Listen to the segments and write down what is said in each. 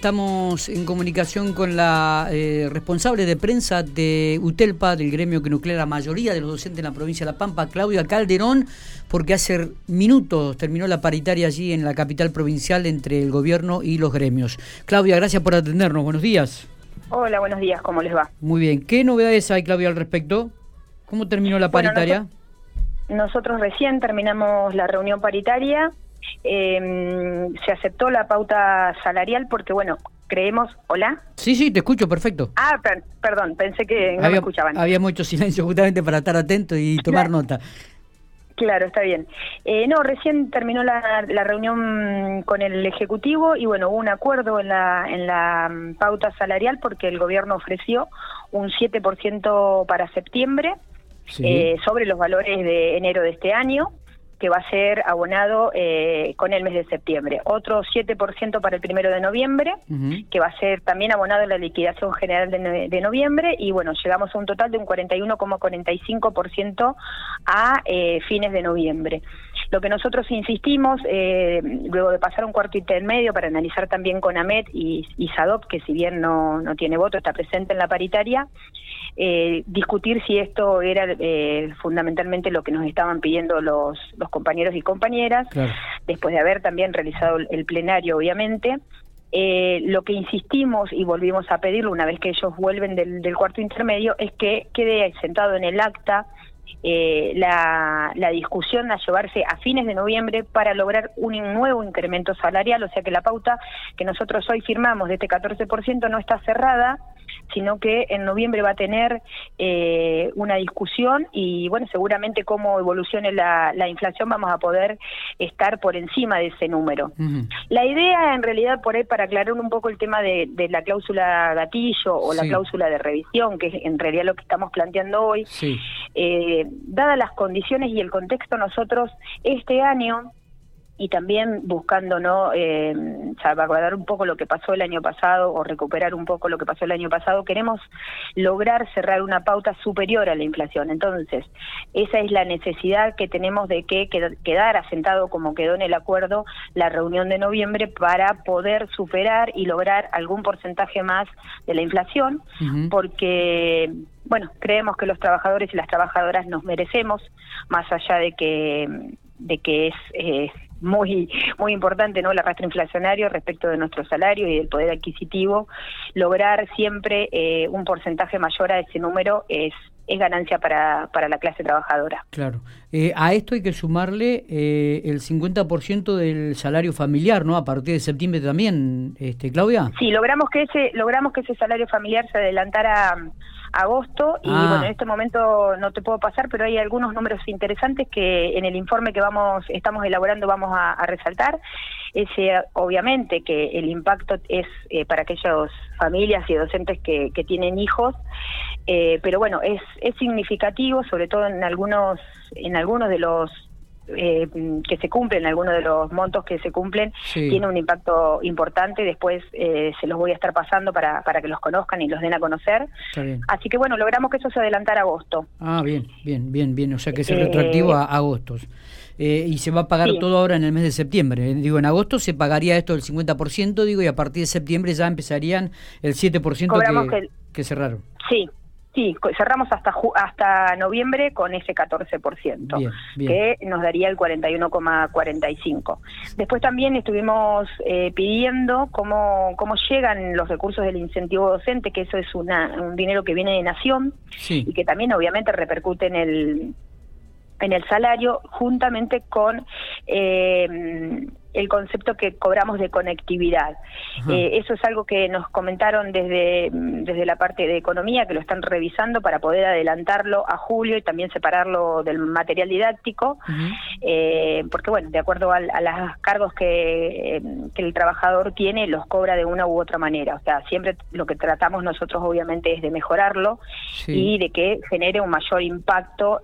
Estamos en comunicación con la eh, responsable de prensa de UTELPA, del gremio que nuclea la mayoría de los docentes en la provincia de La Pampa, Claudia Calderón, porque hace minutos terminó la paritaria allí en la capital provincial entre el gobierno y los gremios. Claudia, gracias por atendernos. Buenos días. Hola, buenos días. ¿Cómo les va? Muy bien. ¿Qué novedades hay, Claudia, al respecto? ¿Cómo terminó la paritaria? nosotros recién terminamos la reunión paritaria eh, se aceptó la pauta salarial porque, bueno, creemos... ¿Hola? Sí, sí, te escucho, perfecto. Ah, perdón, pensé que no me escuchaban. Había mucho silencio justamente para estar atento y tomar nota. Claro, está bien. Eh, no, recién terminó la, la, reunión con el Ejecutivo y bueno, hubo un acuerdo en la, en la mm, pauta salarial porque el gobierno ofreció un 7% para septiembre eh, sobre los valores de enero de este año que va a ser abonado eh, con el mes de septiembre. Otro 7% para el primero de noviembre, que va a ser también abonado en la liquidación general de, noviembre. Y bueno, llegamos a un total de un 41,45% a eh, fines de noviembre. Lo que nosotros insistimos, eh, luego de pasar un cuarto intermedio para analizar también con AMET y, y SADOP, que si bien no, no tiene voto, está presente en la paritaria, eh, discutir si esto era eh, fundamentalmente lo que nos estaban pidiendo los, los compañeros y compañeras, después de haber también realizado el plenario, obviamente. Eh, lo que insistimos y volvimos a pedirlo una vez que ellos vuelven del, del cuarto intermedio es que quede sentado en el acta eh, la, la, discusión a llevarse a fines de noviembre para lograr un nuevo incremento salarial, o sea que la pauta que nosotros hoy firmamos de este 14% no está cerrada, sino que en noviembre va a tener eh, una discusión y bueno, seguramente como evolucione la, la, inflación vamos a poder estar por encima de ese número. La idea en realidad por ahí para aclarar un poco el tema de, de la cláusula gatillo o la cláusula de revisión, que es en realidad lo que estamos planteando hoy, eh, dadas las condiciones y el contexto nosotros este año y también buscando no eh, salvaguardar un poco lo que pasó el año pasado o recuperar un poco lo que pasó el año pasado, queremos lograr cerrar una pauta superior a la inflación. Entonces, esa es la necesidad que tenemos de que quedar asentado como quedó en el acuerdo la reunión de noviembre para poder superar y lograr algún porcentaje más de la inflación, porque bueno, creemos que los trabajadores y las trabajadoras nos merecemos, más allá de que de que es eh, muy muy importante no el arrastre inflacionario respecto de nuestro salario y del poder adquisitivo lograr siempre eh, un porcentaje mayor a ese número es es ganancia para, para la clase trabajadora. Claro. Eh, a esto hay que sumarle eh, el 50% del salario familiar, ¿no? A partir de septiembre también, este, Claudia. Sí, logramos que ese logramos que ese salario familiar se adelantara agosto y ah. bueno en este momento no te puedo pasar pero hay algunos números interesantes que en el informe que vamos estamos elaborando vamos a, resaltar ese obviamente que el impacto es eh, para aquellas familias y docentes que, que tienen hijos eh, pero bueno es es significativo sobre todo en algunos en algunos de los eh, que se cumplen, algunos de los montos que se cumplen, tiene un impacto importante. Después eh, se los voy a estar pasando para, para que los conozcan y los den a conocer. Así que bueno, logramos que eso se adelantara a agosto. Ah, bien, bien, bien, bien. O sea que es retroactivo a agosto. Eh, y se va a pagar todo ahora en el mes de septiembre. Digo, en agosto se pagaría esto del 50%, digo, y a partir de septiembre ya empezarían el 7% que, que cerraron. Sí, Sí, cerramos hasta hasta noviembre con ese 14%, que nos daría el 41,45. Después también estuvimos eh, pidiendo cómo, cómo llegan los recursos del incentivo docente, que eso es una, un dinero que viene de Nación y que también obviamente repercute en el en el salario juntamente con eh, el concepto que cobramos de conectividad. Eh, eso es algo que nos comentaron desde, desde la parte de economía, que lo están revisando para poder adelantarlo a julio y también separarlo del material didáctico, eh, porque bueno, de acuerdo a, los cargos que, que, el trabajador tiene, los cobra de una u otra manera. O sea, siempre lo que tratamos nosotros obviamente es de mejorarlo y de que genere un mayor impacto.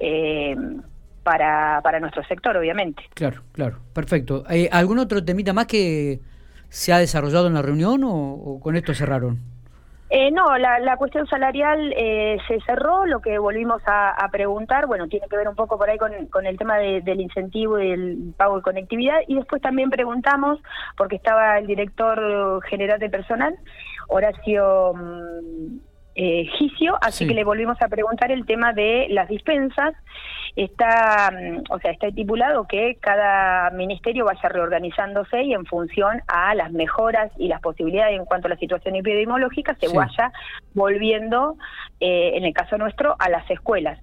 Para, para nuestro sector, obviamente. Claro, claro, perfecto. Eh, ¿Algún otro temita más que se ha desarrollado en la reunión o, con esto cerraron? Eh, no, la, cuestión salarial eh, se cerró, lo que volvimos a, preguntar, bueno, tiene que ver un poco por ahí con, el tema del incentivo y del pago de conectividad, y después también preguntamos, porque estaba el director general de personal, Horacio mm, eh, Gicio, así que le volvimos a preguntar el tema de las dispensas. Está, mm, o sea, está estipulado que cada ministerio vaya reorganizándose y en función a las mejoras y las posibilidades en cuanto a la situación epidemiológica se vaya volviendo, eh, en el caso nuestro, a las escuelas.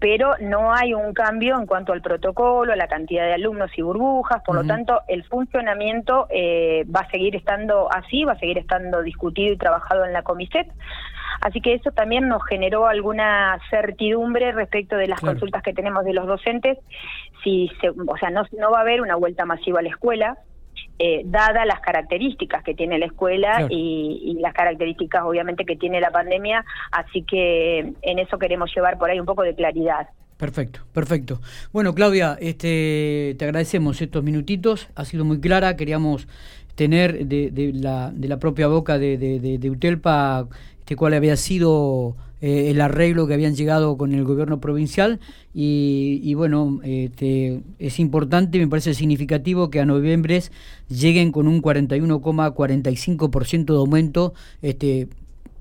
Pero no hay un cambio en cuanto al protocolo, a la cantidad de alumnos y burbujas, por lo tanto, el funcionamiento eh, va a seguir estando así, va a seguir estando discutido y trabajado en la Comiset. Así que eso también nos generó alguna certidumbre respecto de las consultas que tenemos de los docentes, si se, o sea, no, no va a haber una vuelta masiva a la escuela, eh, dada las características que tiene la escuela y, las características obviamente que tiene la pandemia, así que en eso queremos llevar por ahí un poco de claridad. Perfecto, perfecto. Bueno, Claudia, este, te agradecemos estos minutitos, ha sido muy clara, queríamos tener de, de, la, de la propia boca de, de Utelpa este, cuál había sido eh, el arreglo que habían llegado con el gobierno provincial y, bueno, este, es importante, me parece significativo que a noviembre lleguen con un 41,45% de aumento, este,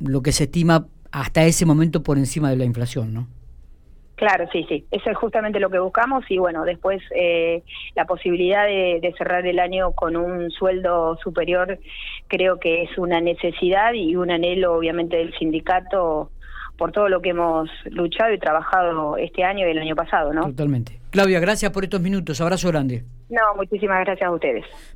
lo que se estima hasta ese momento por encima de la inflación, ¿no? Claro, sí, sí, eso es justamente lo que buscamos y bueno, después eh, la posibilidad de, cerrar el año con un sueldo superior creo que es una necesidad y un anhelo obviamente del sindicato por todo lo que hemos luchado y trabajado este año y el año pasado, ¿no? Totalmente. Claudia, gracias por estos minutos, abrazo grande. No, muchísimas gracias a ustedes.